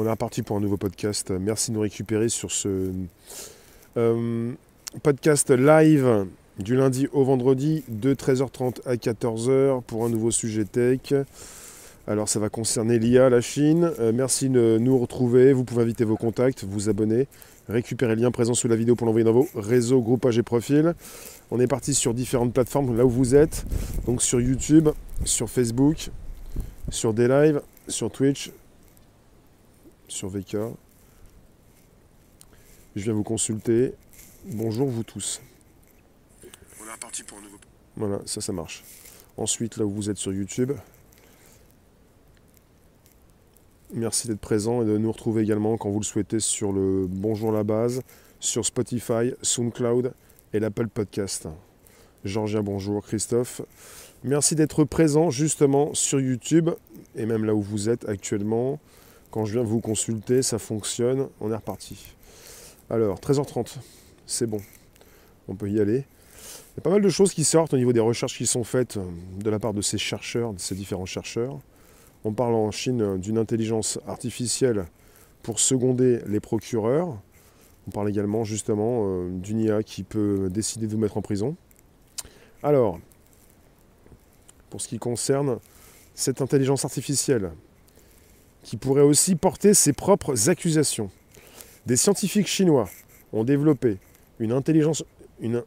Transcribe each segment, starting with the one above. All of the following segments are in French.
On est reparti pour un nouveau podcast. Merci de nous récupérer sur ce euh, podcast live du lundi au vendredi de 13h30 à 14h pour un nouveau sujet tech. Alors ça va concerner l'IA, la Chine. Euh, merci de nous retrouver. Vous pouvez inviter vos contacts, vous abonner, récupérer le lien présent sous la vidéo pour l'envoyer dans vos réseaux, groupages et profils. On est parti sur différentes plateformes là où vous êtes. Donc sur YouTube, sur Facebook, sur des lives, sur Twitch, sur VK. Je viens vous consulter. Bonjour vous tous. On est reparti pour un nouveau. Voilà, ça, ça marche. Ensuite, là où vous êtes sur YouTube, merci d'être présent et de nous retrouver également quand vous le souhaitez sur le Bonjour la base, sur Spotify, SoundCloud et l'Apple Podcast. Georgia, bonjour. Christophe. Merci d'être présent justement sur YouTube et même là où vous êtes actuellement. Quand je viens vous consulter, ça fonctionne. On est reparti. Alors, 13h30, c'est bon. On peut y aller. Il y a pas mal de choses qui sortent au niveau des recherches qui sont faites euh, de la part de ces chercheurs, de ces différents chercheurs. On parle en Chine d'une intelligence artificielle pour seconder les procureurs. On parle également justement euh, d'une IA qui peut décider de vous mettre en prison. Alors, pour ce qui concerne cette intelligence artificielle, qui pourrait aussi porter ses propres accusations. Des scientifiques chinois ont développé une intelligence, une,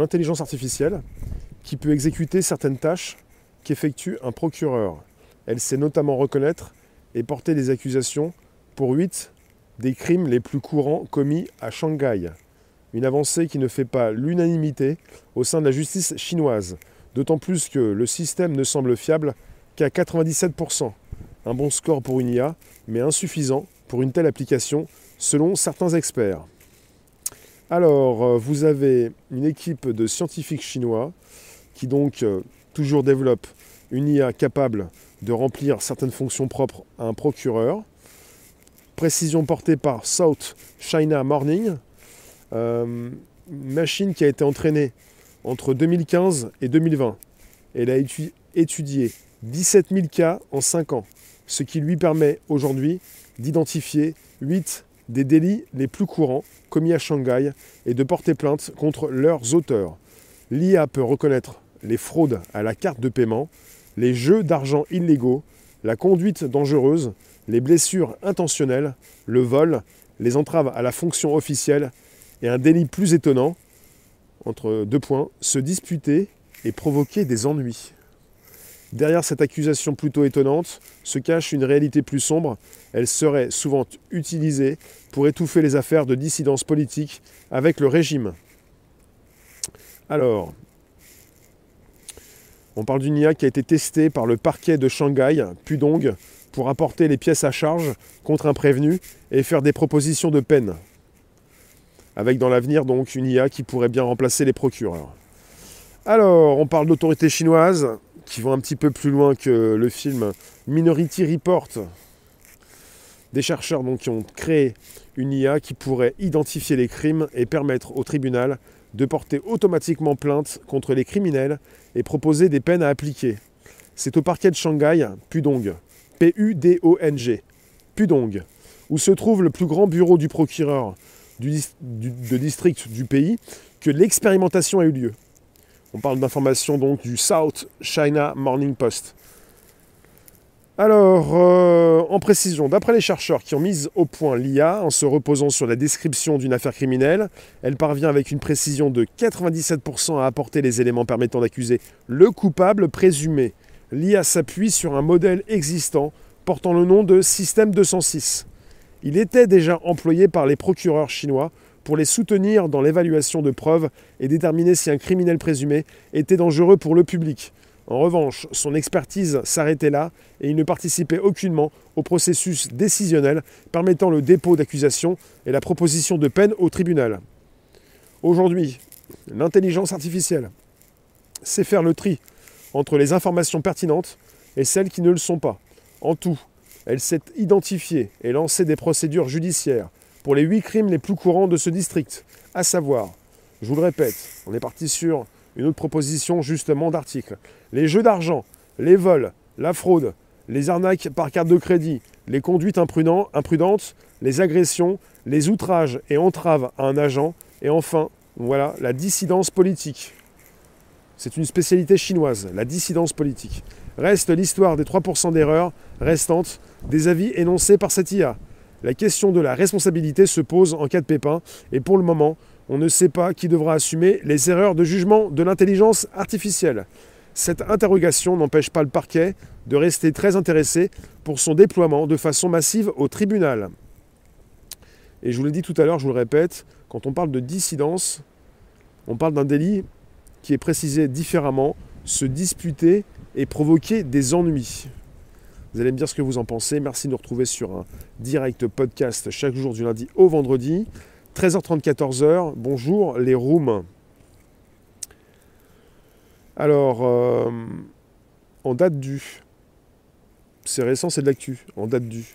intelligence artificielle qui peut exécuter certaines tâches qu'effectue un procureur. Elle sait notamment reconnaître et porter des accusations pour huit des crimes les plus courants commis à Shanghai. Une avancée qui ne fait pas l'unanimité au sein de la justice chinoise, d'autant plus que le système ne semble fiable qu'à 97%. Un bon score pour une IA, mais insuffisant pour une telle application, selon certains experts. Alors, euh, vous avez une équipe de scientifiques chinois qui donc euh, toujours développe une IA capable de remplir certaines fonctions propres à un procureur. Précision portée par South China Morning, euh, machine qui a été entraînée entre 2015 et 2020. Elle a étudié 17 000 cas en 5 ans ce qui lui permet aujourd'hui d'identifier 8 des délits les plus courants commis à Shanghai et de porter plainte contre leurs auteurs. L'IA peut reconnaître les fraudes à la carte de paiement, les jeux d'argent illégaux, la conduite dangereuse, les blessures intentionnelles, le vol, les entraves à la fonction officielle et un délit plus étonnant, entre deux points, se disputer et provoquer des ennuis. Derrière cette accusation plutôt étonnante se cache une réalité plus sombre. Elle serait souvent utilisée pour étouffer les affaires de dissidence politique avec le régime. Alors, on parle d'une IA qui a été testée par le parquet de Shanghai, Pudong, pour apporter les pièces à charge contre un prévenu et faire des propositions de peine. Avec dans l'avenir donc une IA qui pourrait bien remplacer les procureurs. Alors, on parle d'autorités chinoises qui vont un petit peu plus loin que le film Minority Report. Des chercheurs qui ont créé une IA qui pourrait identifier les crimes et permettre au tribunal de porter automatiquement plainte contre les criminels et proposer des peines à appliquer. C'est au parquet de Shanghai, Pudong, P-U-D-O-N-G, Pudong, où se trouve le plus grand bureau du procureur de district du pays, que l'expérimentation a eu lieu. On parle d'informations donc du South China Morning Post. Alors, euh, en précision, d'après les chercheurs qui ont mis au point l'IA en se reposant sur la description d'une affaire criminelle, elle parvient avec une précision de 97% à apporter les éléments permettant d'accuser le coupable présumé. L'IA s'appuie sur un modèle existant portant le nom de Système 206. Il était déjà employé par les procureurs chinois pour les soutenir dans l'évaluation de preuves et déterminer si un criminel présumé était dangereux pour le public. En revanche, son expertise s'arrêtait là et il ne participait aucunement au processus décisionnel permettant le dépôt d'accusation et la proposition de peine au tribunal. Aujourd'hui, l'intelligence artificielle sait faire le tri entre les informations pertinentes et celles qui ne le sont pas. En tout, elle sait identifier et lancer des procédures judiciaires pour les huit crimes les plus courants de ce district, à savoir, je vous le répète, on est parti sur une autre proposition justement d'article, les jeux d'argent, les vols, la fraude, les arnaques par carte de crédit, les conduites imprudentes, les agressions, les outrages et entraves à un agent, et enfin, voilà, la dissidence politique. C'est une spécialité chinoise, la dissidence politique. Reste l'histoire des 3% d'erreurs restantes des avis énoncés par cette IA. La question de la responsabilité se pose en cas de pépin, et pour le moment, on ne sait pas qui devra assumer les erreurs de jugement de l'intelligence artificielle. Cette interrogation n'empêche pas le parquet de rester très intéressé pour son déploiement de façon massive au tribunal. Et je vous l'ai dit tout à l'heure, je vous le répète, quand on parle de dissidence, on parle d'un délit qui est précisé différemment, se disputer et provoquer des ennuis. Vous allez me dire ce que vous en pensez. Merci de nous retrouver sur un direct podcast chaque jour du lundi au vendredi. 13h30, 14h. Bonjour les rooms. Alors, euh, en date du. C'est récent, c'est de l'actu. En date du.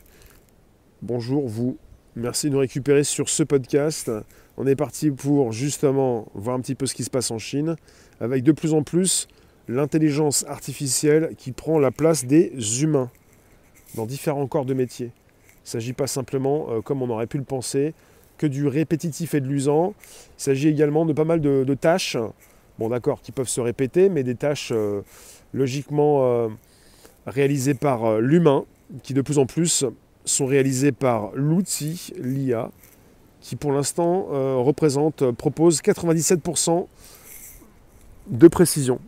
Bonjour vous. Merci de nous récupérer sur ce podcast. On est parti pour justement voir un petit peu ce qui se passe en Chine, avec de plus en plus l'intelligence artificielle qui prend la place des humains dans différents corps de métier. Il ne s'agit pas simplement, euh, comme on aurait pu le penser, que du répétitif et de l'usant. Il s'agit également de pas mal de, tâches, bon d'accord, qui peuvent se répéter, mais des tâches euh, logiquement euh, réalisées par l'humain, qui de plus en plus sont réalisées par l'outil, l'IA, qui pour l'instant représente, propose 97% de précision.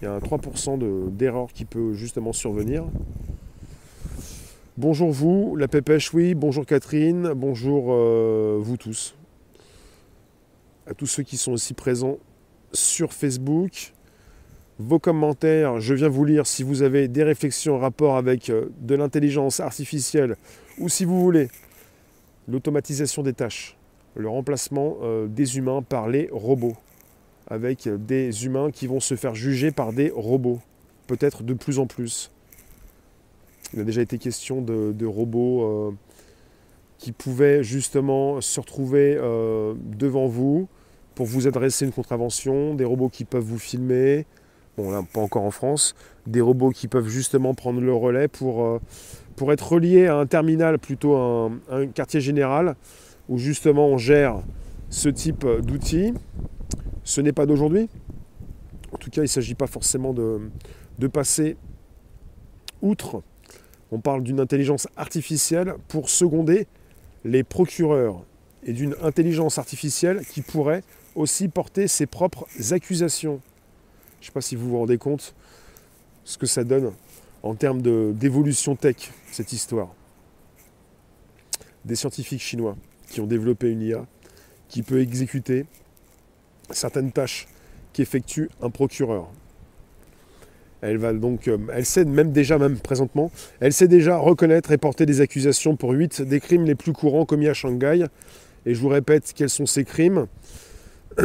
Il y a un 3% d'erreur qui peut justement survenir. Bonjour vous, la pépèche, oui. Bonjour Catherine. Bonjour euh, vous tous. À tous ceux qui sont aussi présents sur Facebook. Vos commentaires, je viens vous lire si vous avez des réflexions en rapport avec de l'intelligence artificielle ou si vous voulez l'automatisation des tâches, le remplacement euh, des humains par les robots, avec des humains qui vont se faire juger par des robots, peut-être de plus en plus. Il a déjà été question de, robots euh, qui pouvaient justement se retrouver euh, devant vous pour vous adresser une contravention, des robots qui peuvent vous filmer, bon là pas encore en France, des robots qui peuvent justement prendre le relais pour pour être relié à un terminal, plutôt un, un quartier général, où justement on gère ce type d'outils. Ce n'est pas d'aujourd'hui. En tout cas, il ne s'agit pas forcément de, de passer outre. On parle d'une intelligence artificielle pour seconder les procureurs et d'une intelligence artificielle qui pourrait aussi porter ses propres accusations. Je ne sais pas si vous vous rendez compte ce que ça donne en termes d'évolution tech, cette histoire. Des scientifiques chinois qui ont développé une IA qui peut exécuter certaines tâches qu'effectue un procureur. Euh, elle sait même déjà, même présentement, elle sait déjà reconnaître et porter des accusations pour 8 des crimes les plus courants commis à Shanghai. Et je vous répète quels sont ces crimes.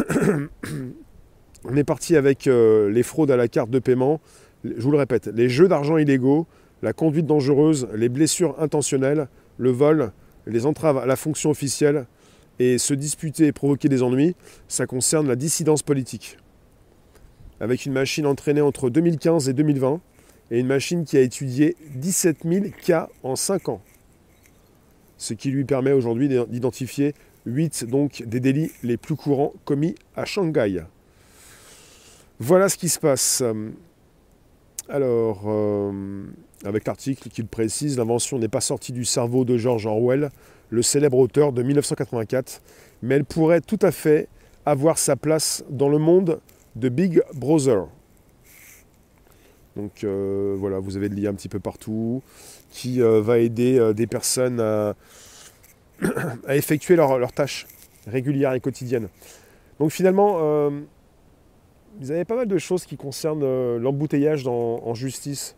On est parti avec euh, les fraudes à la carte de paiement, je vous le répète, les jeux d'argent illégaux, la conduite dangereuse, les blessures intentionnelles, le vol, les entraves à la fonction officielle et se disputer et provoquer des ennuis, ça concerne la dissidence politique. Avec une machine entraînée entre 2015 et 2020 et une machine qui a étudié 17 000 cas en 5 ans. Ce qui lui permet aujourd'hui d'identifier 8 donc, des délits les plus courants commis à Shanghai. Voilà ce qui se passe. Alors, euh, avec l'article qui le précise, l'invention n'est pas sortie du cerveau de George Orwell, le célèbre auteur de 1984, mais elle pourrait tout à fait avoir sa place dans le monde de Big Brother. Donc euh, voilà, vous avez de l'IA un petit peu partout, qui euh, va aider des personnes à, effectuer leurs tâches régulières et quotidiennes. Donc finalement, vous avez pas mal de choses qui concernent euh, l'embouteillage en justice.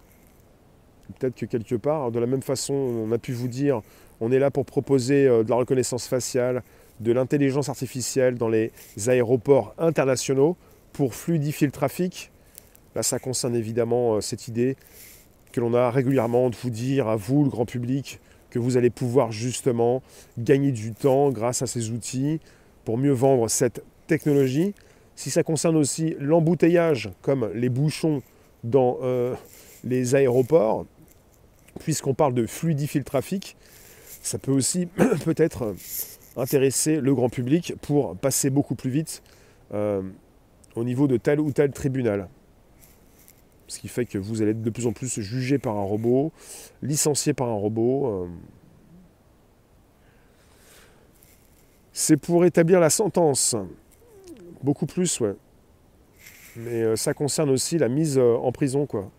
Peut-être que quelque part, de la même façon, on a pu vous dire, on est là pour proposer euh, de la reconnaissance faciale, de l'intelligence artificielle dans les aéroports internationaux pour fluidifier le trafic. Là, ça concerne évidemment euh, cette idée que l'on a régulièrement de vous dire à vous, le grand public, que vous allez pouvoir justement gagner du temps grâce à ces outils pour mieux vendre cette technologie. Si ça concerne aussi l'embouteillage, comme les bouchons dans euh, les aéroports, puisqu'on parle de fluidifier le trafic, ça peut aussi peut-être intéresser le grand public pour passer beaucoup plus vite euh, au niveau de tel ou tel tribunal. Ce qui fait que vous allez être de plus en plus jugé par un robot, licencié par un robot. Euh. C'est pour établir la sentence. Beaucoup plus, ouais. Mais euh, ça concerne aussi la mise en prison, quoi.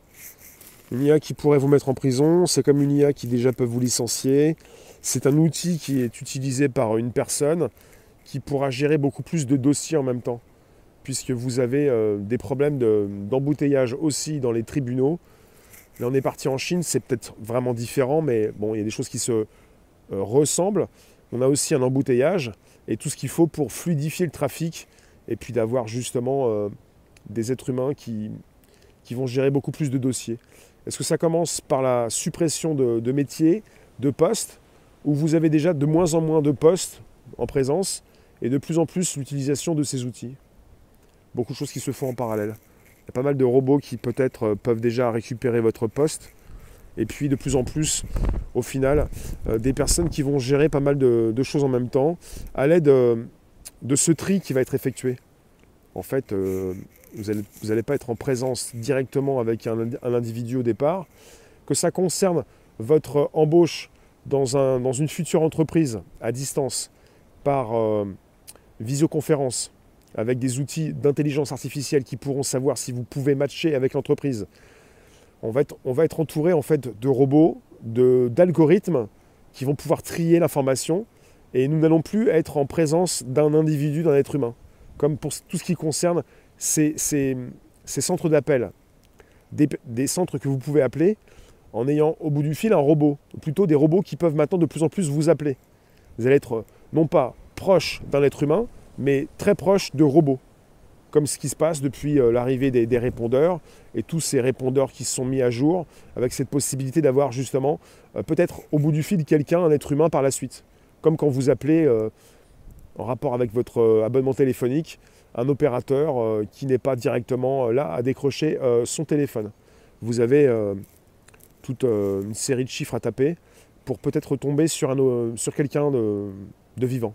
Une IA qui pourrait vous mettre en prison, c'est comme une IA qui déjà peut vous licencier. C'est un outil qui est utilisé par une personne qui pourra gérer beaucoup plus de dossiers en même temps, puisque vous avez euh, des problèmes d'embouteillage aussi dans les tribunaux. Là, on est parti en Chine, c'est peut-être vraiment différent, mais bon, il y a des choses qui se euh, ressemblent. On a aussi un embouteillage et tout ce qu'il faut pour fluidifier le trafic et puis d'avoir justement euh, des êtres humains qui, qui vont gérer beaucoup plus de dossiers. Est-ce que ça commence par la suppression de, métiers, de postes, où vous avez déjà de moins en moins de postes en présence et de plus en plus l'utilisation de ces outils? Beaucoup de choses qui se font en parallèle. Il y a pas mal de robots qui peut-être euh, peuvent déjà récupérer votre poste. Et puis de plus en plus, au final, euh, des personnes qui vont gérer pas mal de, choses en même temps à l'aide euh, de ce tri qui va être effectué. En fait, vous n'allez pas être en présence directement avec un, individu au départ, que ça concerne votre embauche dans, un, dans une future entreprise à distance par visioconférence avec des outils d'intelligence artificielle qui pourront savoir si vous pouvez matcher avec l'entreprise. On va être, entouré en fait de robots, d'algorithmes qui vont pouvoir trier l'information et nous n'allons plus être en présence d'un individu, d'un être humain. Comme pour tout ce qui concerne ces, centres d'appel, des, centres que vous pouvez appeler en ayant au bout du fil un robot, ou plutôt des robots qui peuvent maintenant de plus en plus vous appeler. Vous allez être non pas proche d'un être humain, mais très proche de robots, comme ce qui se passe depuis euh, l'arrivée des, répondeurs et tous ces répondeurs qui se sont mis à jour, avec cette possibilité d'avoir justement euh, peut-être au bout du fil quelqu'un, un être humain par la suite. Comme quand vous appelez euh, en rapport avec votre abonnement téléphonique, un opérateur qui n'est pas directement là à décrocher son téléphone. Vous avez toute une série de chiffres à taper pour peut-être tomber sur quelqu'un de, vivant.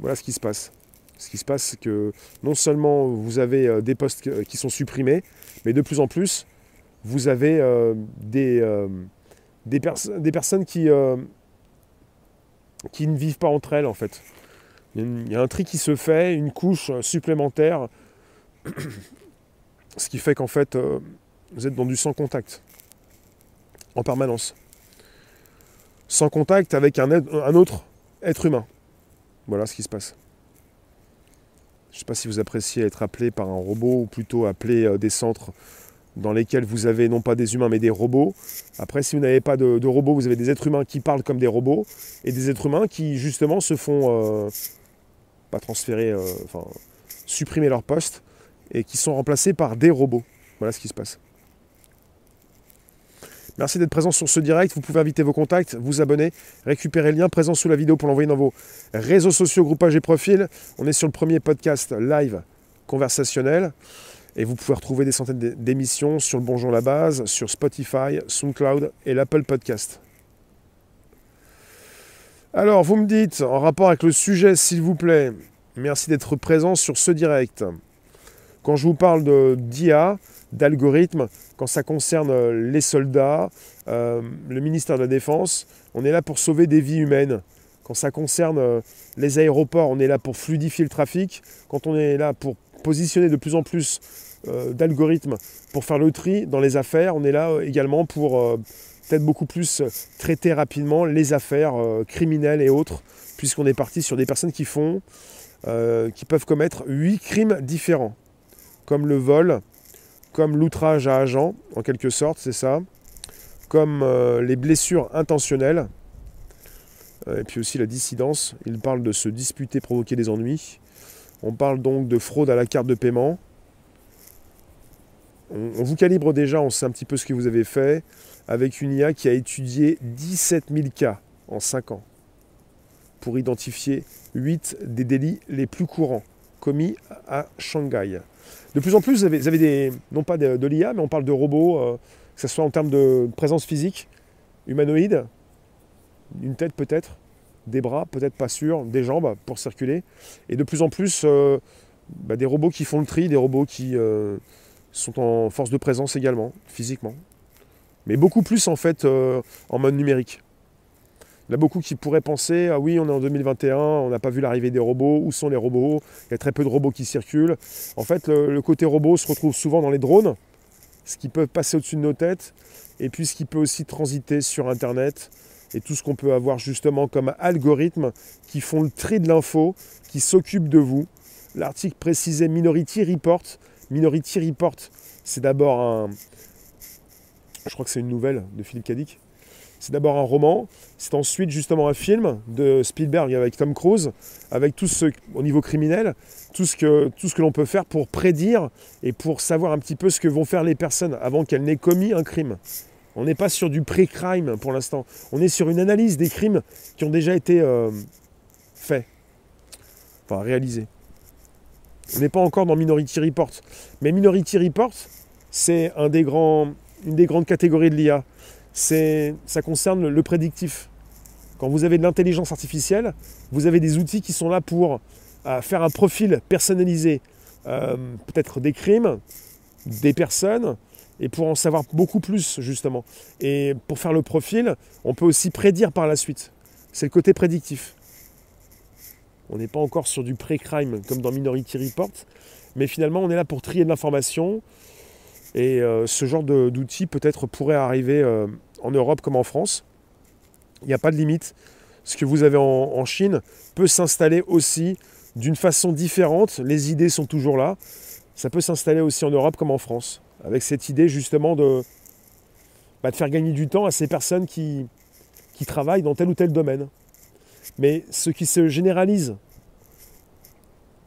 Voilà ce qui se passe. Ce qui se passe, c'est que non seulement vous avez des postes qui sont supprimés, mais de plus en plus, vous avez des, des, des, personnes qui, qui ne vivent pas entre elles, en fait. Il y, a un tri qui se fait, une couche supplémentaire, ce qui fait qu'en fait, euh, vous êtes dans du sans contact, en permanence. Sans contact avec un, un autre être humain. Voilà ce qui se passe. Je ne sais pas si vous appréciez être appelé par un robot ou plutôt appelé euh, des centres dans lesquels vous avez non pas des humains mais des robots. Après, si vous n'avez pas de, robots, vous avez des êtres humains qui parlent comme des robots et des êtres humains qui justement se font euh, pas transférer, euh, enfin supprimer leur poste et qui sont remplacés par des robots. Voilà ce qui se passe. Merci d'être présent sur ce direct. Vous pouvez inviter vos contacts, vous abonner, récupérer le lien présent sous la vidéo pour l'envoyer dans vos réseaux sociaux, groupages et profils. On est sur le premier podcast live conversationnel. Et vous pouvez retrouver des centaines d'émissions sur le Bonjour la Base, sur Spotify, SoundCloud et l'Apple Podcast. Alors, vous me dites, en rapport avec le sujet, s'il vous plaît, merci d'être présent sur ce direct. Quand je vous parle d'IA, d'algorithmes, quand ça concerne euh, les soldats, euh, le ministère de la Défense, on est là pour sauver des vies humaines. Quand ça concerne euh, les aéroports, on est là pour fluidifier le trafic. Quand on est là pour positionner de plus en plus d'algorithmes pour faire le tri dans les affaires, on est là également pour peut-être beaucoup plus traiter rapidement les affaires criminelles et autres, puisqu'on est parti sur des personnes qui font, qui peuvent commettre huit crimes différents, comme le vol, comme l'outrage à agent, en quelque sorte, c'est ça, comme les blessures intentionnelles, et puis aussi la dissidence. Il parle de se disputer, provoquer des ennuis. On parle donc de fraude à la carte de paiement. On, on vous calibre déjà, on sait un petit peu ce que vous avez fait avec une IA qui a étudié 17 000 cas en 5 ans pour identifier 8 des délits les plus courants commis à Shanghai. De plus en plus, vous avez, des, non pas de, l'IA, mais on parle de robots, euh, que ce soit en termes de présence physique, humanoïde, une tête peut-être, des bras, peut-être pas sûr, des jambes pour circuler, et de plus en plus euh, bah, des robots qui font le tri, des robots qui euh, sont en force de présence également, physiquement. Mais beaucoup plus en fait en mode numérique. Il y a beaucoup qui pourraient penser Ah oui, on est en 2021, on n'a pas vu l'arrivée des robots, où sont les robots? Il y a très peu de robots qui circulent. En fait, le, côté robot se retrouve souvent dans les drones, ce qui peut passer au-dessus de nos têtes, et puis ce qui peut aussi transiter sur Internet, et tout ce qu'on peut avoir justement comme algorithmes qui font le tri de l'info, qui s'occupent de vous. L'article précisait Minority Report. Minority Report, c'est d'abord un. Je crois que c'est une nouvelle de Philippe Cadic. C'est d'abord un roman, c'est ensuite justement un film de Spielberg avec Tom Cruise, avec tout ce, au niveau criminel, tout ce que, que l'on peut faire pour prédire et pour savoir un petit peu ce que vont faire les personnes avant qu'elles n'aient commis un crime. On n'est pas sur du pré-crime pour l'instant. On est sur une analyse des crimes qui ont déjà été euh, faits, enfin réalisés. On n'est pas encore dans Minority Report. Mais Minority Report, c'est une des grandes catégories de l'IA. Ça concerne le prédictif. Quand vous avez de l'intelligence artificielle, vous avez des outils qui sont là pour euh, faire un profil personnalisé, euh, peut-être des crimes, des personnes, et pour en savoir beaucoup plus justement. Et pour faire le profil, on peut aussi prédire par la suite. C'est le côté prédictif. On n'est pas encore sur du pré-crime comme dans Minority Report, mais finalement on est là pour trier de l'information. Et euh, ce genre d'outils peut-être pourrait arriver en Europe comme en France. Il n'y a pas de limite. Ce que vous avez en, Chine peut s'installer aussi d'une façon différente. Les idées sont toujours là. Ça peut s'installer aussi en Europe comme en France avec cette idée justement de, bah, faire gagner du temps à ces personnes qui, qui travaillent dans tel ou tel domaine. Mais ce qui se généralise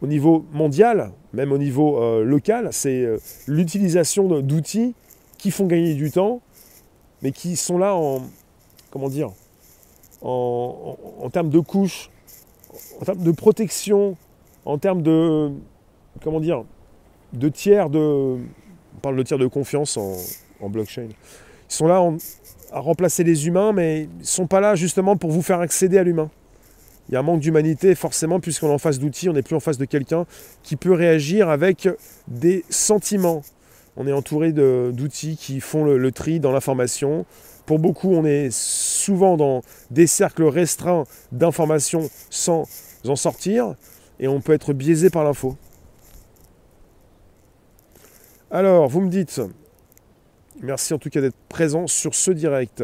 au niveau mondial, même au niveau euh, local, c'est euh, l'utilisation d'outils qui font gagner du temps, mais qui sont là en, comment dire, en, en, termes de couches, en termes de protection, en termes de, comment dire, de tiers de, on parle de tiers de confiance en, blockchain. Ils sont là à remplacer les humains, mais ils ne sont pas là justement pour vous faire accéder à l'humain. Il y a un manque d'humanité forcément puisqu'on est en face d'outils, on n'est plus en face de quelqu'un qui peut réagir avec des sentiments. On est entouré d'outils qui font le, tri dans l'information. Pour beaucoup, on est souvent dans des cercles restreints d'informations sans en sortir et on peut être biaisé par l'info. Alors, vous me dites, merci en tout cas d'être présent sur ce direct.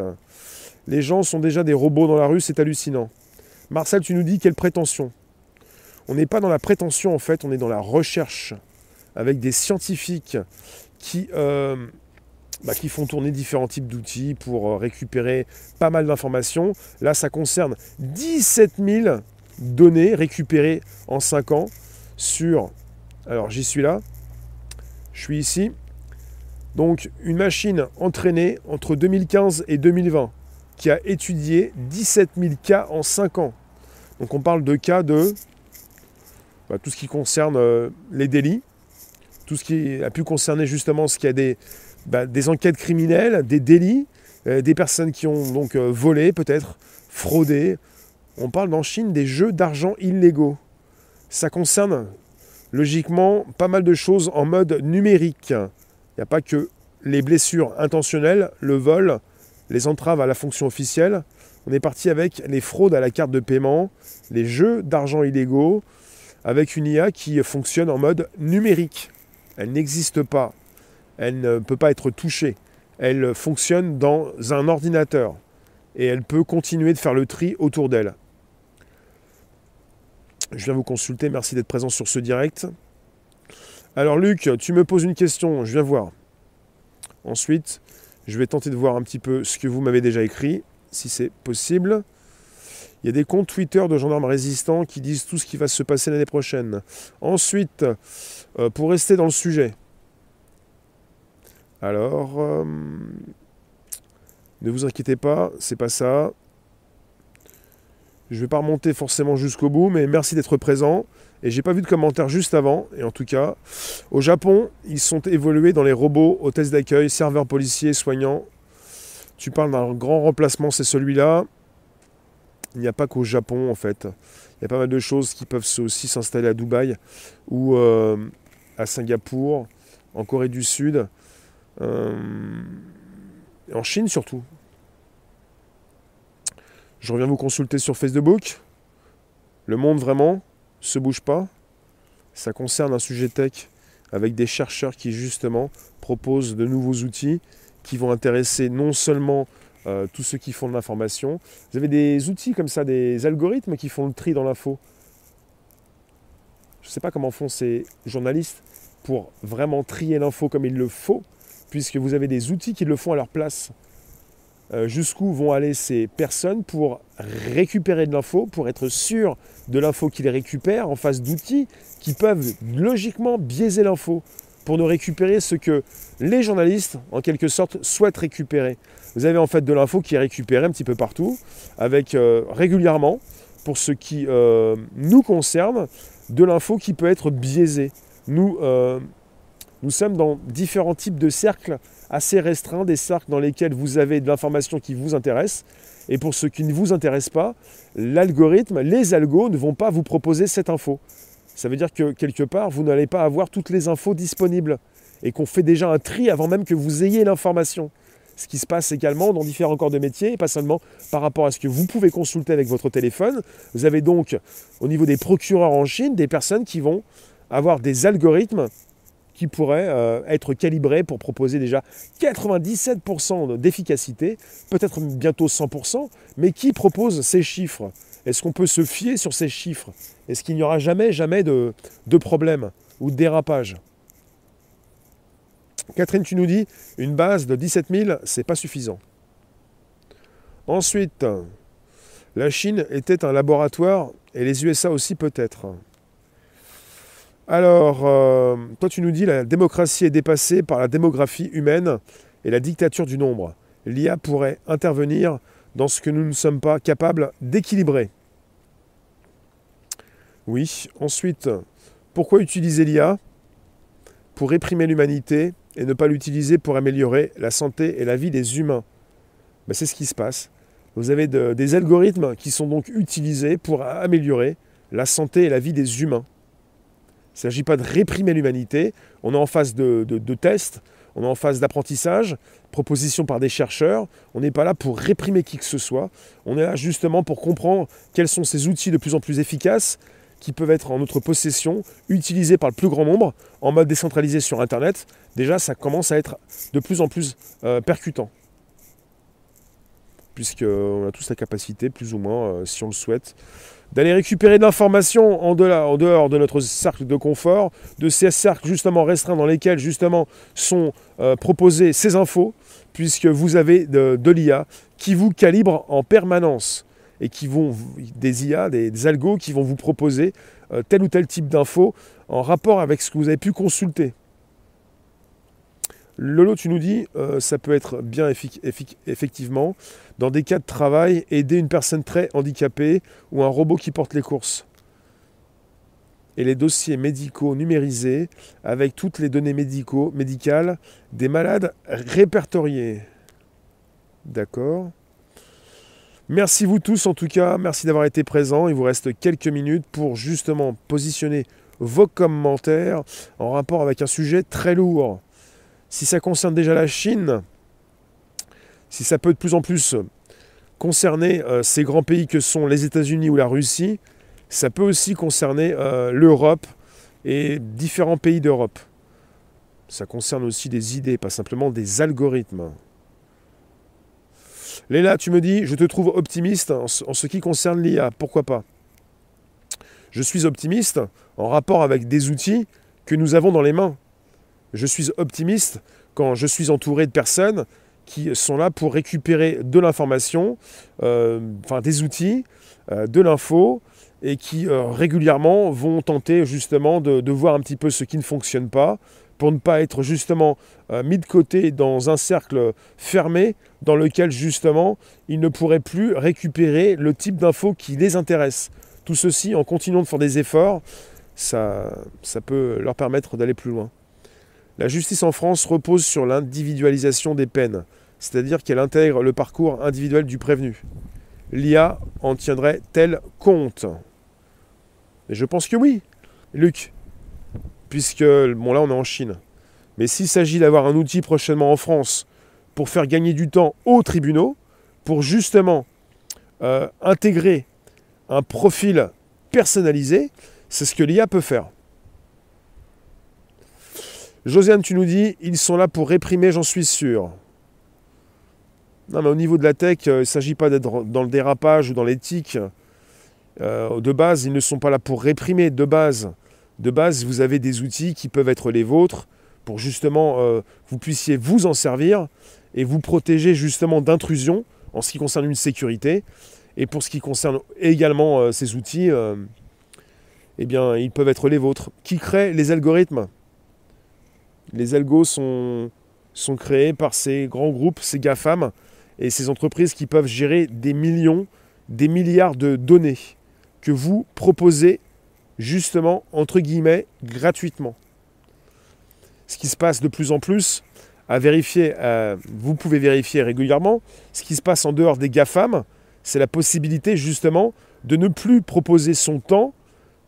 Les gens sont déjà des robots dans la rue, c'est hallucinant. Marcel, tu nous dis quelle prétention On n'est pas dans la prétention en fait, on est dans la recherche avec des scientifiques qui, euh, bah, qui font tourner différents types d'outils pour euh, récupérer pas mal d'informations. Là, ça concerne 17 000 données récupérées en 5 ans sur... Alors j'y suis là, je suis ici. Donc une machine entraînée entre 2015 et 2020 qui a étudié 17 000 cas en 5 ans. Donc on parle de cas de bah, tout ce qui concerne euh, les délits, tout ce qui a pu concerner justement ce qui a des, bah, enquêtes criminelles, des délits, euh, des personnes qui ont donc euh, volé peut-être, fraudé. On parle en Chine des jeux d'argent illégaux. Ça concerne logiquement pas mal de choses en mode numérique. Il n'y a pas que les blessures intentionnelles, le vol, les entraves à la fonction officielle. On est parti avec les fraudes à la carte de paiement, les jeux d'argent illégaux, avec une IA qui fonctionne en mode numérique. Elle n'existe pas. Elle ne peut pas être touchée. Elle fonctionne dans un ordinateur. Et elle peut continuer de faire le tri autour d'elle. Je viens vous consulter, merci d'être présent sur ce direct. Alors Luc, tu me poses une question, je viens voir. Ensuite, je vais tenter de voir un petit peu ce que vous m'avez déjà écrit, si c'est possible. Il y a des comptes Twitter de gendarmes résistants qui disent tout ce qui va se passer l'année prochaine. Ensuite, euh, pour rester dans le sujet. Alors, euh, ne vous inquiétez pas, c'est pas ça. Je ne vais pas remonter forcément jusqu'au bout, mais merci d'être présent. Et j'ai pas vu de commentaires juste avant. Et en tout cas, au Japon, ils sont évolués dans les robots, hôtesses d'accueil, serveurs policiers, soignants. Tu parles d'un grand remplacement, c'est celui-là. Il n'y a pas qu'au Japon en fait. Il y a pas mal de choses qui peuvent aussi s'installer à Dubaï ou euh, à Singapour, en Corée du Sud, euh, en Chine surtout. Je reviens vous consulter sur Facebook. Le monde vraiment se bouge pas. Ça concerne un sujet tech avec des chercheurs qui justement proposent de nouveaux outils qui vont intéresser non seulement euh, tous ceux qui font de l'information. Vous avez des outils comme ça, des algorithmes qui font le tri dans l'info. Je ne sais pas comment font ces journalistes pour vraiment trier l'info comme il le faut, puisque vous avez des outils qui le font à leur place. Euh, jusqu'où vont aller ces personnes pour récupérer de l'info, pour être sûr de l'info qu'ils récupèrent en face d'outils qui peuvent logiquement biaiser l'info, pour ne récupérer ce que les journalistes, en quelque sorte, souhaitent récupérer. Vous avez en fait de l'info qui est récupérée un petit peu partout, avec euh, régulièrement, pour ce qui euh, nous concerne, de l'info qui peut être biaisée. Nous, nous sommes dans différents types de cercles assez restreint des cercles dans lesquels vous avez de l'information qui vous intéresse. Et pour ce qui ne vous intéresse pas, l'algorithme, les algos ne vont pas vous proposer cette info. Ça veut dire que quelque part, vous n'allez pas avoir toutes les infos disponibles et qu'on fait déjà un tri avant même que vous ayez l'information. Ce qui se passe également dans différents corps de métier, et pas seulement par rapport à ce que vous pouvez consulter avec votre téléphone. Vous avez donc, au niveau des procureurs en Chine, des personnes qui vont avoir des algorithmes qui pourrait euh, être calibré pour proposer déjà 97% d'efficacité, peut-être bientôt 100%, mais qui propose ces chiffres Est-ce qu'on peut se fier sur ces chiffres? Est-ce qu'il n'y aura jamais, jamais de, problème ou de dérapage? Catherine, tu nous dis, une base de 17 000, c'est pas suffisant. Ensuite, la Chine était un laboratoire et les USA aussi peut-être. Alors, euh, toi tu nous dis la démocratie est dépassée par la démographie humaine et la dictature du nombre. L'IA pourrait intervenir dans ce que nous ne sommes pas capables d'équilibrer. Oui. Ensuite, pourquoi utiliser l'IA Pour réprimer l'humanité et ne pas l'utiliser pour améliorer la santé et la vie des humains? Ben, c'est ce qui se passe. Vous avez des algorithmes qui sont donc utilisés pour améliorer la santé et la vie des humains. Il ne s'agit pas de réprimer l'humanité. On est en phase de, tests, on est en phase d'apprentissage, proposition par des chercheurs. On n'est pas là pour réprimer qui que ce soit. On est là justement pour comprendre quels sont ces outils de plus en plus efficaces qui peuvent être en notre possession, utilisés par le plus grand nombre, en mode décentralisé sur Internet. Déjà, ça commence à être de plus en plus euh, percutant. Puisqu'on a tous la capacité, plus ou moins, euh, si on le souhaite, d'aller récupérer de l'information en, dehors de notre cercle de confort, de ces cercles justement restreints dans lesquels justement sont euh, proposées ces infos, puisque vous avez de, l'IA qui vous calibre en permanence et qui vont des IA, des, algos qui vont vous proposer euh, tel ou tel type d'infos en rapport avec ce que vous avez pu consulter. Lolo, tu nous dis, euh, ça peut être bien effectivement, dans des cas de travail, aider une personne très handicapée ou un robot qui porte les courses. Et les dossiers médicaux numérisés avec toutes les données médicaux, médicales des malades répertoriés. D'accord Merci vous tous en tout cas, merci d'avoir été présents. Il vous reste quelques minutes pour justement positionner vos commentaires en rapport avec un sujet très lourd si ça concerne déjà la Chine, si ça peut de plus en plus concerner euh, ces grands pays que sont les États-Unis ou la Russie, ça peut aussi concerner euh, l'Europe et différents pays d'Europe. Ça concerne aussi des idées, pas simplement des algorithmes. Léla, tu me dis, je te trouve optimiste en ce qui concerne l'IA. Pourquoi pas? Je suis optimiste en rapport avec des outils que nous avons dans les mains. Je suis optimiste quand je suis entouré de personnes qui sont là pour récupérer de l'information, euh, des outils, euh, de l'info, et qui euh, régulièrement vont tenter justement de, voir un petit peu ce qui ne fonctionne pas, pour ne pas être justement mis de côté dans un cercle fermé dans lequel justement ils ne pourraient plus récupérer le type d'info qui les intéresse. Tout ceci en continuant de faire des efforts, ça peut leur permettre d'aller plus loin. La justice en France repose sur l'individualisation des peines. c'est-à-dire qu'elle intègre le parcours individuel du prévenu. L'IA en tiendrait-elle compte Et je pense que oui, Luc, puisque, bon là on est en Chine. Mais s'il s'agit d'avoir un outil prochainement en France pour faire gagner du temps aux tribunaux, pour justement euh, intégrer un profil personnalisé, c'est ce que l'IA peut faire. Josiane, tu nous dis, ils sont là pour réprimer, j'en suis sûr. Non, mais au niveau de la tech, euh, il ne s'agit pas d'être dans le dérapage ou dans l'éthique. Euh, de base, ils ne sont pas là pour réprimer. De base, vous avez des outils qui peuvent être les vôtres pour justement euh, vous puissiez vous en servir et vous protéger justement d'intrusion en ce qui concerne une sécurité. Et pour ce qui concerne également ces outils, eh bien, ils peuvent être les vôtres. Qui crée les algorithmes? Les algos sont, créés par ces grands groupes, ces GAFAM, et ces entreprises qui peuvent gérer des millions, des milliards de données que vous proposez justement, entre guillemets, gratuitement. Ce qui se passe de plus en plus, à vérifier, euh, vous pouvez vérifier régulièrement, ce qui se passe en dehors des GAFAM, c'est la possibilité justement de ne plus proposer son temps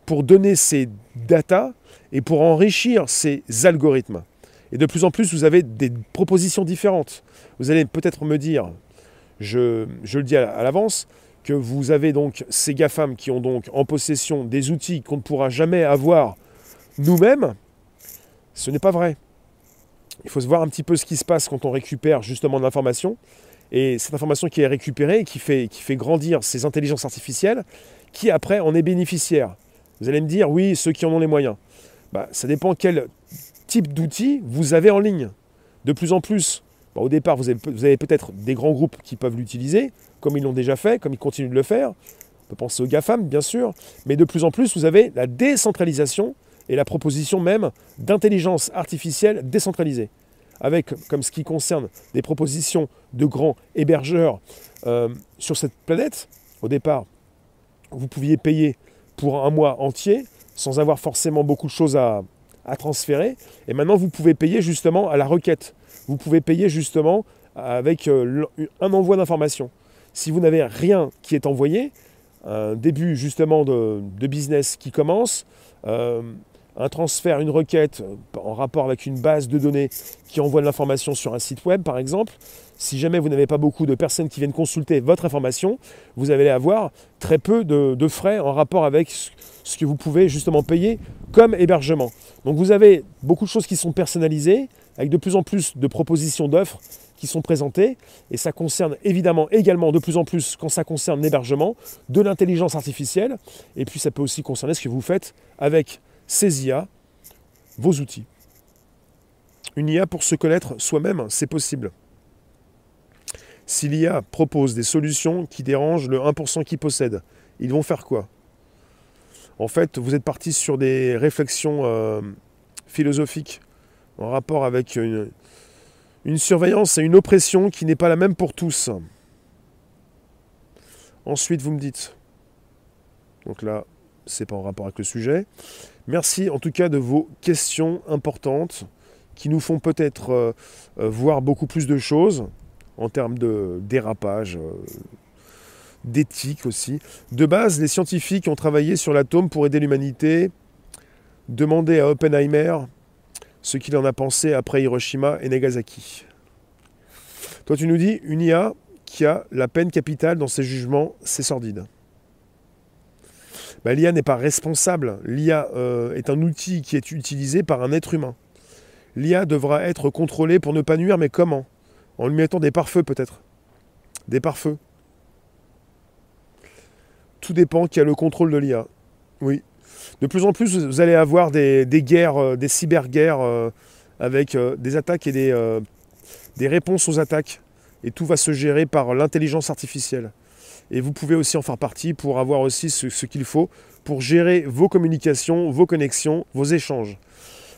pour donner ses datas et pour enrichir ces algorithmes. Et de plus en plus, vous avez des propositions différentes. Vous allez peut-être me dire, je, le dis à l'avance, que vous avez donc ces GAFAM qui ont donc en possession des outils qu'on ne pourra jamais avoir nous-mêmes. Ce n'est pas vrai. Il faut se voir un petit peu ce qui se passe quand on récupère justement de l'information. Et cette information qui est récupérée, qui fait, qui fait grandir ces intelligences artificielles, qui après en est bénéficiaire. Vous allez me dire, oui, ceux qui en ont les moyens. Bah, ça dépend quel type d'outils vous avez en ligne. De plus en plus, bah, au départ, vous avez, peut-être des grands groupes qui peuvent l'utiliser, comme ils l'ont déjà fait, comme ils continuent de le faire. On peut penser aux GAFAM, bien sûr. Mais de plus en plus, vous avez la décentralisation et la proposition même d'intelligence artificielle décentralisée. Avec, comme ce qui concerne des propositions de grands hébergeurs euh, sur cette planète, au départ, vous pouviez payer pour un mois entier sans avoir forcément beaucoup de choses à, transférer. Et maintenant, vous pouvez payer justement à la requête. Vous pouvez payer justement avec euh, un envoi d'informations. Si vous n'avez rien qui est envoyé, un début justement de, business qui commence, euh, un transfert, une requête euh, en rapport avec une base de données qui envoie de l'information sur un site web par exemple, si jamais vous n'avez pas beaucoup de personnes qui viennent consulter votre information, vous allez avoir très peu de, frais en rapport avec ce que vous pouvez justement payer comme hébergement. Donc vous avez beaucoup de choses qui sont personnalisées, avec de plus en plus de propositions d'offres qui sont présentées, et ça concerne évidemment également de plus en plus, quand ça concerne l'hébergement, de l'intelligence artificielle, et puis ça peut aussi concerner ce que vous faites avec ces IA, vos outils. Une IA pour se connaître soi-même, c'est possible. Si l'IA propose des solutions qui dérangent le 1% qui possède, ils vont faire quoi? En fait, vous êtes parti sur des réflexions euh, philosophiques en rapport avec une, une surveillance et une oppression qui n'est pas la même pour tous. Ensuite, vous me dites, donc là, c'est pas en rapport avec le sujet. Merci en tout cas de vos questions importantes qui nous font peut-être euh, euh, voir beaucoup plus de choses en termes de dérapage, euh, d'éthique aussi. De base, les scientifiques ont travaillé sur l'atome pour aider l'humanité. Demandez à Oppenheimer ce qu'il en a pensé après Hiroshima et Nagasaki. Toi, tu nous dis une IA qui a la peine capitale dans ses jugements, c'est sordide. Bah, L'IA n'est pas responsable. L'IA euh, est un outil qui est utilisé par un être humain. L'IA devra être contrôlée pour ne pas nuire, mais comment? En lui mettant des pare-feux peut-être. Des pare-feux. Tout dépend qui a le contrôle de l'IA. Oui. De plus en plus, vous allez avoir des, guerres, euh, des cyberguerres euh, avec des attaques et des, des réponses aux attaques. Et tout va se gérer par l'intelligence artificielle. Et vous pouvez aussi en faire partie pour avoir aussi ce, qu'il faut pour gérer vos communications, vos connexions, vos échanges.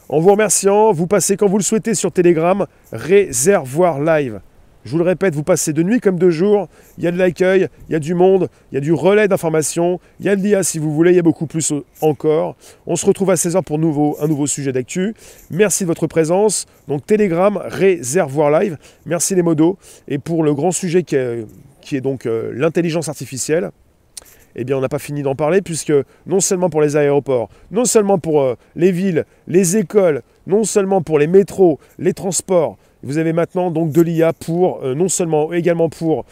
En vous remerciant, vous passez quand vous le souhaitez sur Telegram, Réservoir Live. Je vous le répète, vous passez de nuit comme de jour. Il y a de l'accueil, il y a du monde, il y a du relais d'information, il y a de l'IA si vous voulez, il y a beaucoup plus encore. On se retrouve à 16h pour nouveau, un nouveau sujet d'actu. Merci de votre présence. Donc Telegram, réservoir live. Merci les modos. Et pour le grand sujet qui est, qui est donc euh, l'intelligence artificielle, eh bien on n'a pas fini d'en parler puisque non seulement pour les aéroports, non seulement pour euh, les villes, les écoles, non seulement pour les métros, les transports, vous avez maintenant donc de l'IA pour, euh, non seulement également pour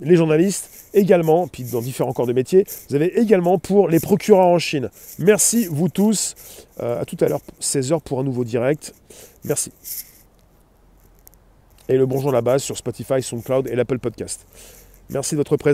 les journalistes, également, puis dans différents corps de métier, vous avez également pour les procureurs en Chine. Merci vous tous. À tout à l'heure, 16h pour un nouveau direct. Merci. Et le bonjour la base sur Spotify, SoundCloud et l'Apple Podcast. Merci de votre présence.